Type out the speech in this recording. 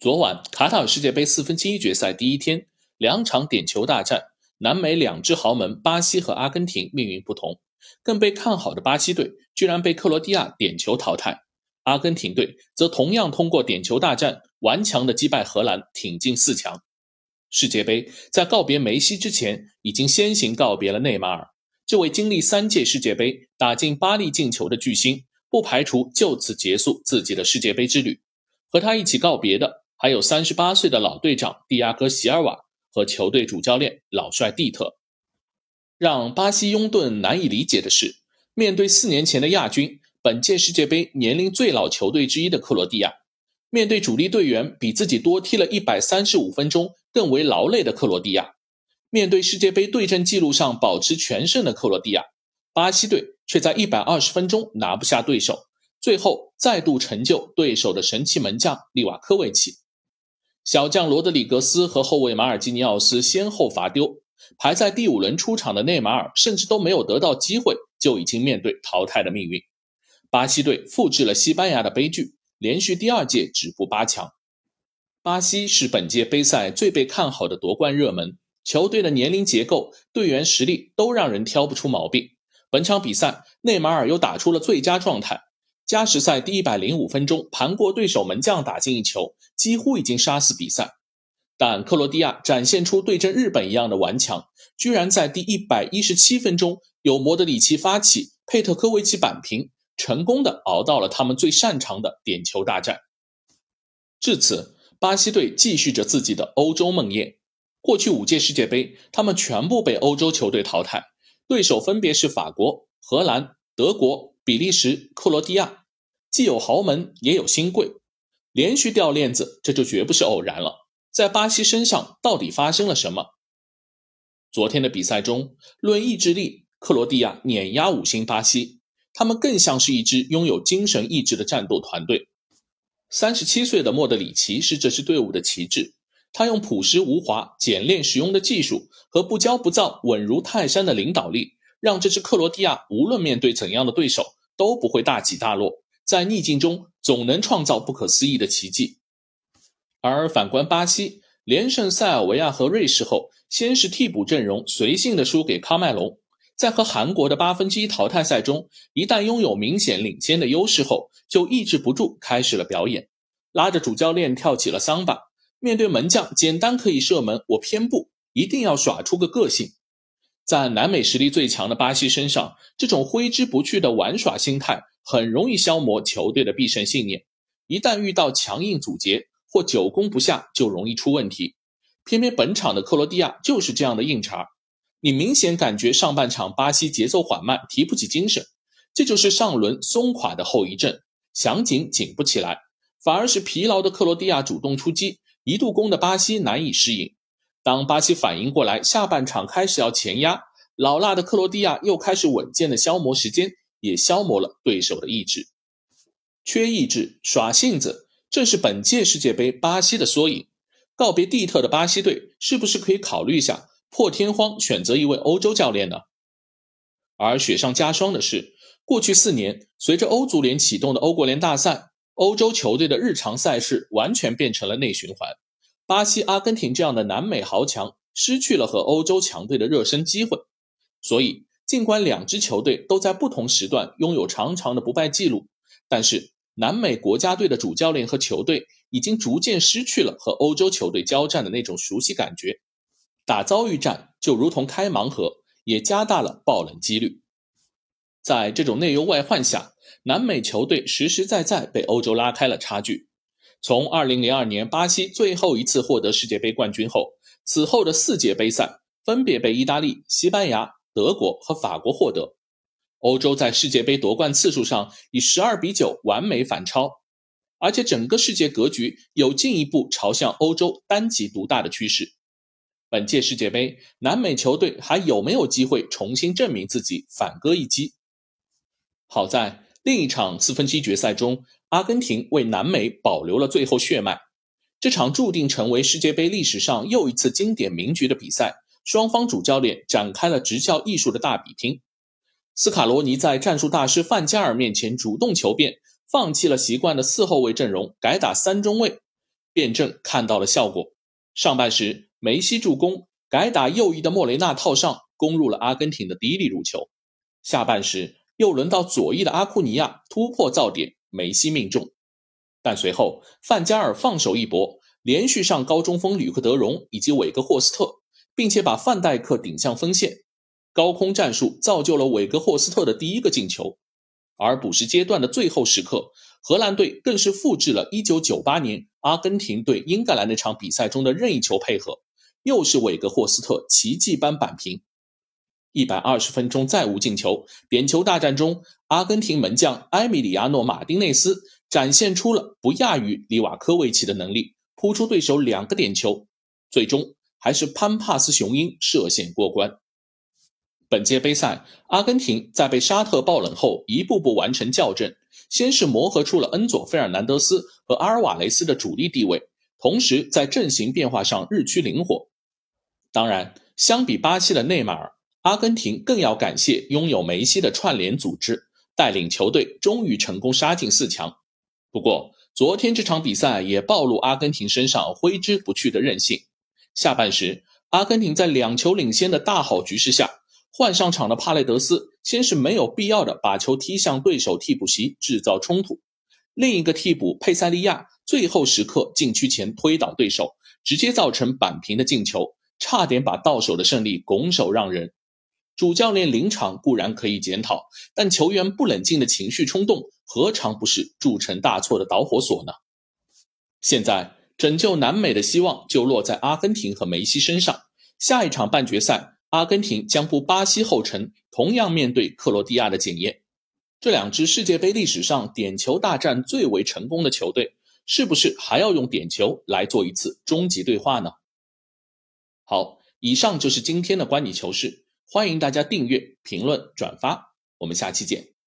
昨晚卡塔尔世界杯四分之一决赛第一天，两场点球大战，南美两支豪门巴西和阿根廷命运不同。更被看好的巴西队居然被克罗地亚点球淘汰，阿根廷队则同样通过点球大战顽强的击败荷兰，挺进四强。世界杯在告别梅西之前，已经先行告别了内马尔。这位经历三届世界杯打进八粒进球的巨星，不排除就此结束自己的世界杯之旅。和他一起告别的，还有三十八岁的老队长蒂亚戈·席尔瓦和球队主教练老帅蒂特。让巴西拥趸难以理解的是，面对四年前的亚军、本届世界杯年龄最老球队之一的克罗地亚，面对主力队员比自己多踢了一百三十五分钟更为劳累的克罗地亚。面对世界杯对阵记录上保持全胜的克罗地亚，巴西队却在一百二十分钟拿不下对手，最后再度成就对手的神奇门将利瓦科维奇。小将罗德里格斯和后卫马尔基尼奥斯先后罚丢，排在第五轮出场的内马尔甚至都没有得到机会，就已经面对淘汰的命运。巴西队复制了西班牙的悲剧，连续第二届止步八强。巴西是本届杯赛最被看好的夺冠热门。球队的年龄结构、队员实力都让人挑不出毛病。本场比赛，内马尔又打出了最佳状态。加时赛第一百零五分钟，盘过对手门将打进一球，几乎已经杀死比赛。但克罗地亚展现出对阵日本一样的顽强，居然在第一百一十七分钟由莫德里奇发起，佩特科维奇扳平，成功的熬到了他们最擅长的点球大战。至此，巴西队继续着自己的欧洲梦魇。过去五届世界杯，他们全部被欧洲球队淘汰，对手分别是法国、荷兰、德国、比利时、克罗地亚，既有豪门，也有新贵，连续掉链子，这就绝不是偶然了。在巴西身上到底发生了什么？昨天的比赛中，论意志力，克罗地亚碾压五星巴西，他们更像是一支拥有精神意志的战斗团队。三十七岁的莫德里奇是这支队伍的旗帜。他用朴实无华、简练实用的技术和不骄不躁、稳如泰山的领导力，让这支克罗地亚无论面对怎样的对手都不会大起大落，在逆境中总能创造不可思议的奇迹。而反观巴西，连胜塞尔维亚和瑞士后，先是替补阵容随性的输给喀麦隆，在和韩国的八分之一淘汰赛中，一旦拥有明显领先的优势后，就抑制不住开始了表演，拉着主教练跳起了桑巴。面对门将简单可以射门，我偏不，一定要耍出个个性。在南美实力最强的巴西身上，这种挥之不去的玩耍心态很容易消磨球队的必胜信念。一旦遇到强硬阻截或久攻不下，就容易出问题。偏偏本场的克罗地亚就是这样的硬茬，你明显感觉上半场巴西节奏缓慢，提不起精神，这就是上轮松垮的后遗症，想紧紧不起来，反而是疲劳的克罗地亚主动出击。一度攻的巴西难以适应，当巴西反应过来，下半场开始要前压，老辣的克罗地亚又开始稳健的消磨时间，也消磨了对手的意志。缺意志、耍性子，正是本届世界杯巴西的缩影。告别蒂特的巴西队，是不是可以考虑一下破天荒选择一位欧洲教练呢？而雪上加霜的是，过去四年，随着欧足联启动的欧国联大赛。欧洲球队的日常赛事完全变成了内循环，巴西、阿根廷这样的南美豪强失去了和欧洲强队的热身机会。所以，尽管两支球队都在不同时段拥有长长的不败记录，但是南美国家队的主教练和球队已经逐渐失去了和欧洲球队交战的那种熟悉感觉，打遭遇战就如同开盲盒，也加大了爆冷几率。在这种内忧外患下。南美球队实实在在被欧洲拉开了差距。从2002年巴西最后一次获得世界杯冠军后，此后的四届杯赛分别被意大利、西班牙、德国和法国获得。欧洲在世界杯夺冠次数上以12比9完美反超，而且整个世界格局有进一步朝向欧洲单极独大的趋势。本届世界杯，南美球队还有没有机会重新证明自己，反戈一击？好在。另一场四分之一决赛中，阿根廷为南美保留了最后血脉。这场注定成为世界杯历史上又一次经典名局的比赛，双方主教练展开了执教艺术的大比拼。斯卡罗尼在战术大师范加尔面前主动求变，放弃了习惯的四后卫阵容，改打三中卫，辩证看到了效果。上半时，梅西助攻，改打右翼的莫雷纳套上，攻入了阿根廷的第一粒入球。下半时，又轮到左翼的阿库尼亚突破造点，梅西命中。但随后，范加尔放手一搏，连续上高中锋吕克德容以及韦格霍斯特，并且把范戴克顶向锋线，高空战术造就了韦格霍斯特的第一个进球。而补时阶段的最后时刻，荷兰队更是复制了1998年阿根廷对英格兰那场比赛中的任意球配合，又是韦格霍斯特奇迹般扳平。一百二十分钟再无进球，点球大战中，阿根廷门将埃米里亚诺·马丁内斯展现出了不亚于里瓦科维奇的能力，扑出对手两个点球，最终还是潘帕斯雄鹰涉险过关。本届杯赛，阿根廷在被沙特爆冷后，一步步完成校正。先是磨合出了恩佐·费尔南德斯和阿尔瓦雷斯的主力地位，同时在阵型变化上日趋灵活。当然，相比巴西的内马尔，阿根廷更要感谢拥有梅西的串联组织，带领球队终于成功杀进四强。不过，昨天这场比赛也暴露阿根廷身上挥之不去的韧性。下半时，阿根廷在两球领先的大好局势下。换上场的帕雷德斯先是没有必要的把球踢向对手替补席，制造冲突。另一个替补佩塞利亚最后时刻禁区前推倒对手，直接造成扳平的进球，差点把到手的胜利拱手让人。主教练临场固然可以检讨，但球员不冷静的情绪冲动，何尝不是铸成大错的导火索呢？现在拯救南美的希望就落在阿根廷和梅西身上。下一场半决赛。阿根廷将步巴西后尘，同样面对克罗地亚的检验。这两支世界杯历史上点球大战最为成功的球队，是不是还要用点球来做一次终极对话呢？好，以上就是今天的观你球事，欢迎大家订阅、评论、转发，我们下期见。